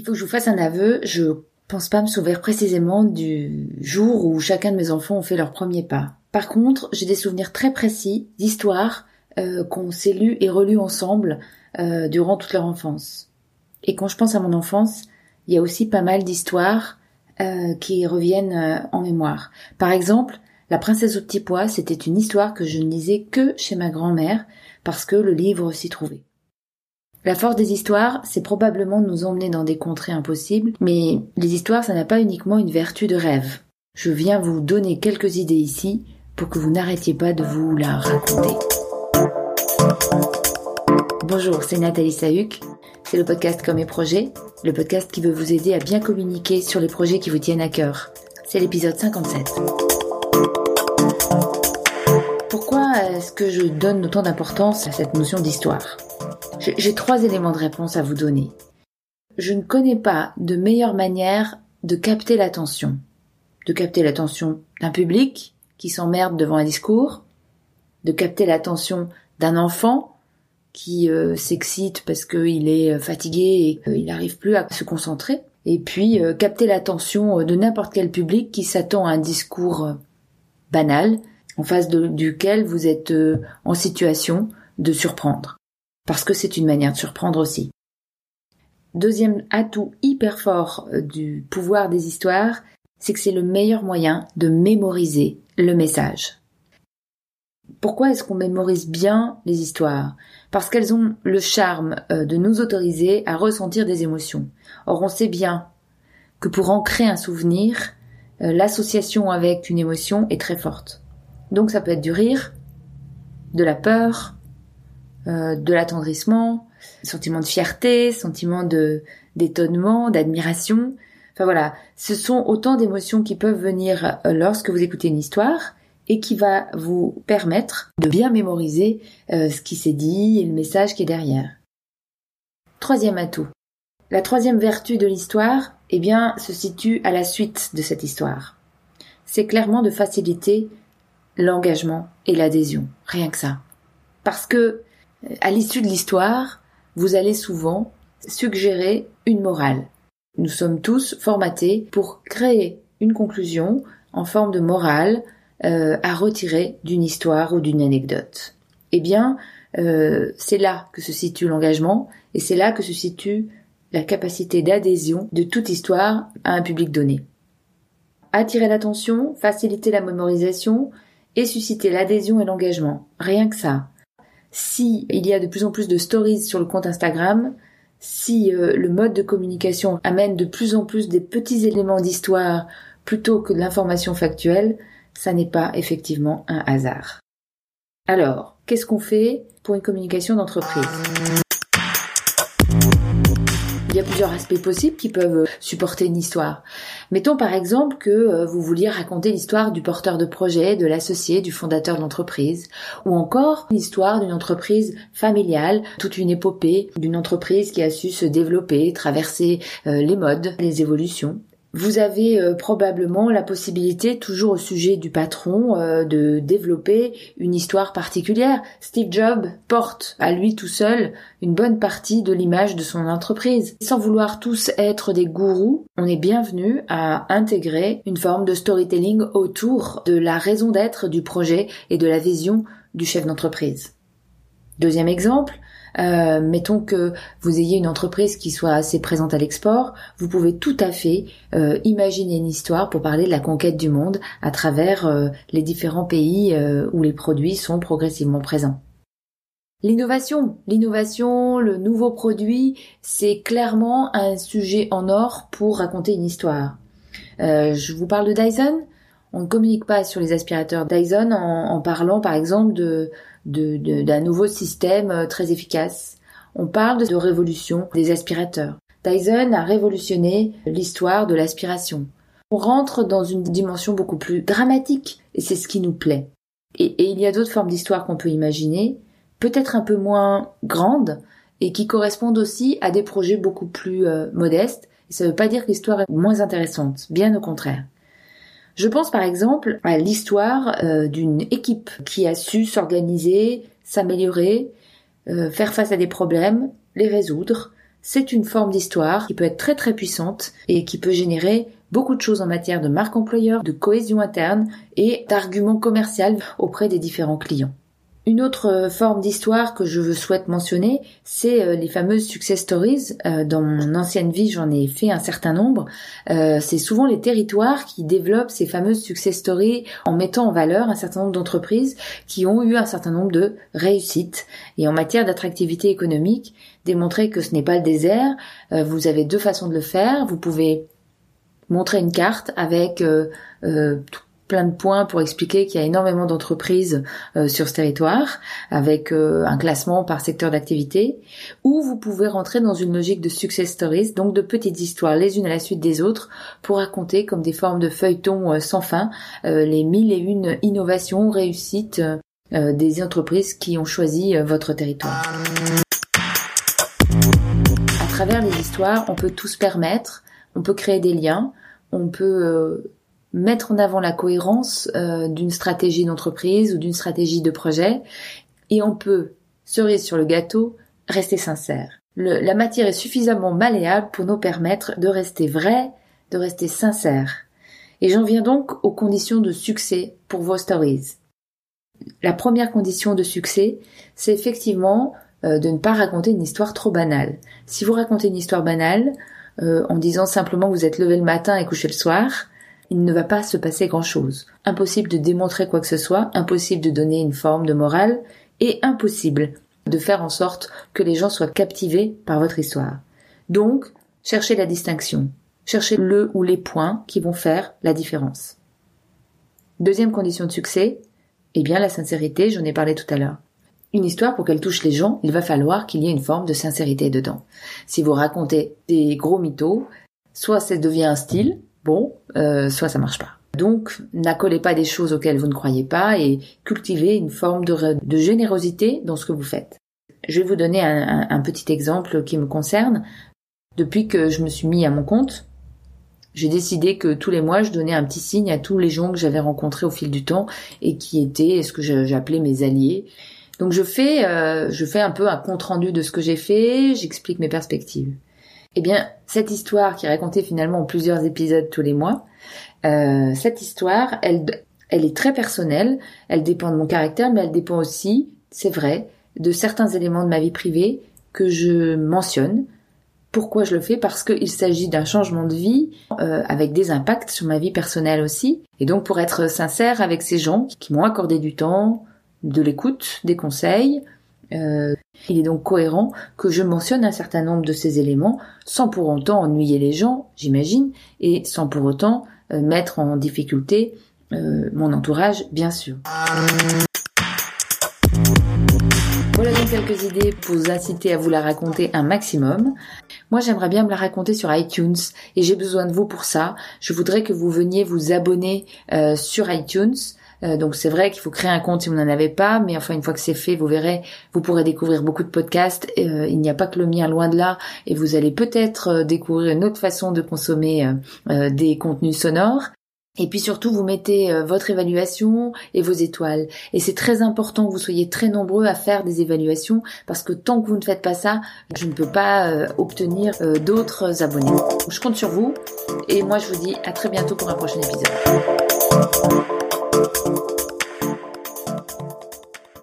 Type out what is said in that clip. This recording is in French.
Il faut que je vous fasse un aveu, je pense pas me souvenir précisément du jour où chacun de mes enfants ont fait leur premier pas. Par contre, j'ai des souvenirs très précis d'histoires euh, qu'on s'est lues et relues ensemble euh, durant toute leur enfance. Et quand je pense à mon enfance, il y a aussi pas mal d'histoires euh, qui reviennent en mémoire. Par exemple, La princesse au petit pois, c'était une histoire que je ne lisais que chez ma grand-mère parce que le livre s'y trouvait. La force des histoires, c'est probablement de nous emmener dans des contrées impossibles, mais les histoires, ça n'a pas uniquement une vertu de rêve. Je viens vous donner quelques idées ici pour que vous n'arrêtiez pas de vous la raconter. Bonjour, c'est Nathalie Sahuc. C'est le podcast Comme mes projets, le podcast qui veut vous aider à bien communiquer sur les projets qui vous tiennent à cœur. C'est l'épisode 57. Pourquoi est-ce que je donne autant d'importance à cette notion d'histoire? J'ai trois éléments de réponse à vous donner. Je ne connais pas de meilleure manière de capter l'attention. De capter l'attention d'un public qui s'emmerde devant un discours, de capter l'attention d'un enfant qui euh, s'excite parce qu'il est euh, fatigué et qu'il n'arrive plus à se concentrer, et puis euh, capter l'attention de n'importe quel public qui s'attend à un discours banal, en face duquel vous êtes en situation de surprendre parce que c'est une manière de surprendre aussi. Deuxième atout hyper fort euh, du pouvoir des histoires, c'est que c'est le meilleur moyen de mémoriser le message. Pourquoi est-ce qu'on mémorise bien les histoires? Parce qu'elles ont le charme euh, de nous autoriser à ressentir des émotions. Or on sait bien que pour ancrer un souvenir, euh, l'association avec une émotion est très forte. Donc ça peut être du rire, de la peur, euh, de l'attendrissement, sentiment de fierté, sentiment de d'étonnement, d'admiration. Enfin voilà, ce sont autant d'émotions qui peuvent venir euh, lorsque vous écoutez une histoire et qui va vous permettre de bien mémoriser euh, ce qui s'est dit et le message qui est derrière. Troisième atout. La troisième vertu de l'histoire, eh bien, se situe à la suite de cette histoire. C'est clairement de faciliter l'engagement et l'adhésion. Rien que ça. Parce que à l'issue de l'histoire, vous allez souvent suggérer une morale. Nous sommes tous formatés pour créer une conclusion en forme de morale euh, à retirer d'une histoire ou d'une anecdote. Eh bien, euh, c'est là que se situe l'engagement et c'est là que se situe la capacité d'adhésion de toute histoire à un public donné. Attirer l'attention, faciliter la mémorisation et susciter l'adhésion et l'engagement. Rien que ça si il y a de plus en plus de stories sur le compte Instagram, si euh, le mode de communication amène de plus en plus des petits éléments d'histoire plutôt que de l'information factuelle, ça n'est pas effectivement un hasard. Alors, qu'est-ce qu'on fait pour une communication d'entreprise? Y a plusieurs aspects possibles qui peuvent supporter une histoire. Mettons par exemple que euh, vous vouliez raconter l'histoire du porteur de projet, de l'associé, du fondateur de l'entreprise, ou encore l'histoire d'une entreprise familiale, toute une épopée d'une entreprise qui a su se développer, traverser euh, les modes, les évolutions. Vous avez euh, probablement la possibilité, toujours au sujet du patron, euh, de développer une histoire particulière. Steve Jobs porte à lui tout seul une bonne partie de l'image de son entreprise. Sans vouloir tous être des gourous, on est bienvenu à intégrer une forme de storytelling autour de la raison d'être du projet et de la vision du chef d'entreprise. Deuxième exemple, euh, mettons que vous ayez une entreprise qui soit assez présente à l'export, vous pouvez tout à fait euh, imaginer une histoire pour parler de la conquête du monde à travers euh, les différents pays où les produits sont progressivement présents. L'innovation, l'innovation, le nouveau produit, c'est clairement un sujet en or pour raconter une histoire. je vous parle de Dyson. On ne communique pas sur les aspirateurs Dyson en parlant par exemple de d'un nouveau système euh, très efficace. On parle de révolution des aspirateurs. Dyson a révolutionné l'histoire de l'aspiration. On rentre dans une dimension beaucoup plus dramatique, et c'est ce qui nous plaît. Et, il y a d'autres formes d'histoire qu'on peut imaginer, peut-être un peu moins grandes, et qui correspondent aussi à des projets beaucoup plus euh, modestes. Et ça ne veut pas dire que l'histoire est moins intéressante, bien au contraire. Je pense par exemple à l'histoire euh, d'une équipe qui a su s'organiser, s'améliorer, euh, faire face à des problèmes, les résoudre, c'est une forme d'histoire qui peut être très très puissante et qui peut générer beaucoup de choses en matière de marque employeur, de cohésion interne et d'arguments commercial auprès des différents clients. Une autre euh, forme d'histoire que je souhaite mentionner, c'est euh, les fameuses success stories. Euh, dans mon ancienne vie, j'en ai fait un certain nombre. c'est souvent les territoires qui développent ces fameuses success stories en mettant en valeur un certain nombre d'entreprises qui ont eu un certain nombre de réussites. Et en matière d'attractivité économique, démontrer que ce n'est pas le désert. vous avez deux façons de le faire. Vous pouvez montrer une carte avec plein de points pour expliquer qu'il y a énormément d'entreprises euh, sur ce territoire, avec euh, un classement par secteur d'activité, ou vous pouvez rentrer dans une logique de success stories, donc de petites histoires les unes à la suite des autres, pour raconter comme des formes de feuilletons euh, sans fin les mille et une innovations, réussites des entreprises qui ont choisi votre territoire. À travers les histoires, on peut tout se permettre, on peut créer des liens, on peut mettre en avant la cohérence euh, d'une stratégie d'entreprise ou d'une stratégie de projet, et on peut, cerise sur le gâteau, rester sincère. la matière est suffisamment malléable pour nous permettre de rester vrai, de rester sincère. Et j'en viens donc aux conditions de succès pour vos stories. La première condition de succès, c'est effectivement euh, de ne pas raconter une histoire trop banale. Si vous racontez une histoire banale, euh, en disant simplement vous êtes levé le matin et couché le soir, il ne va pas se passer grand-chose. Impossible de démontrer quoi que ce soit, impossible de donner une forme de morale, et impossible de faire en sorte que les gens soient captivés par votre histoire. Donc, cherchez la distinction. Cherchez le ou les points qui vont faire la différence. Deuxième condition de succès, eh bien la sincérité, j'en ai parlé tout à l'heure. Une histoire, pour qu'elle touche les gens, il va falloir qu'il y ait une forme de sincérité dedans. Si vous racontez des gros mythos, soit ça devient un style, bon, euh, soit ça marche pas. Donc, n'accolez pas des choses auxquelles vous ne croyez pas et cultivez une forme de, générosité dans ce que vous faites. Je vais vous donner un, petit exemple qui me concerne. Depuis que je me suis mis à mon compte, j'ai décidé que tous les mois, je donnais un petit signe à tous les gens que j'avais rencontrés au fil du temps et qui étaient ce que j'appelais mes alliés. Donc je fais, euh, je fais un peu un compte rendu de ce que j'ai fait, j'explique mes perspectives. Eh bien, cette histoire qui est racontée finalement en plusieurs épisodes tous les mois, euh, cette histoire, elle, est très personnelle, elle dépend de mon caractère, mais elle dépend aussi, c'est vrai, de certains éléments de ma vie privée que je mentionne. Pourquoi je le fais? Parce qu'il s'agit d'un changement de vie euh, avec des impacts sur ma vie personnelle aussi. Et donc pour être sincère avec ces gens qui m'ont accordé du temps, de l'écoute, des conseils, euh, il est donc cohérent que je mentionne un certain nombre de ces éléments sans pour autant ennuyer les gens, j'imagine, et sans pour autant euh, mettre en difficulté euh, mon entourage, bien sûr. Voilà donc quelques idées pour vous inciter à vous la raconter un maximum. Moi, j'aimerais bien me la raconter sur iTunes et j'ai besoin de vous pour ça. Je voudrais que vous veniez vous abonner sur iTunes. Euh, donc c'est vrai qu'il faut créer un compte si vous n'en avez pas, mais enfin une fois que c'est fait, vous verrez, vous pourrez découvrir beaucoup de podcasts. Euh, il n'y a pas que le mien, loin de là, et vous allez peut-être euh, découvrir une autre façon de consommer des contenus sonores. Et puis surtout, vous mettez votre évaluation et vos étoiles. Et c'est très important que vous soyez très nombreux à faire des évaluations parce que tant que vous ne faites pas ça, je ne peux pas obtenir d'autres abonnés. je compte sur vous et moi je vous dis à très bientôt pour un prochain épisode. you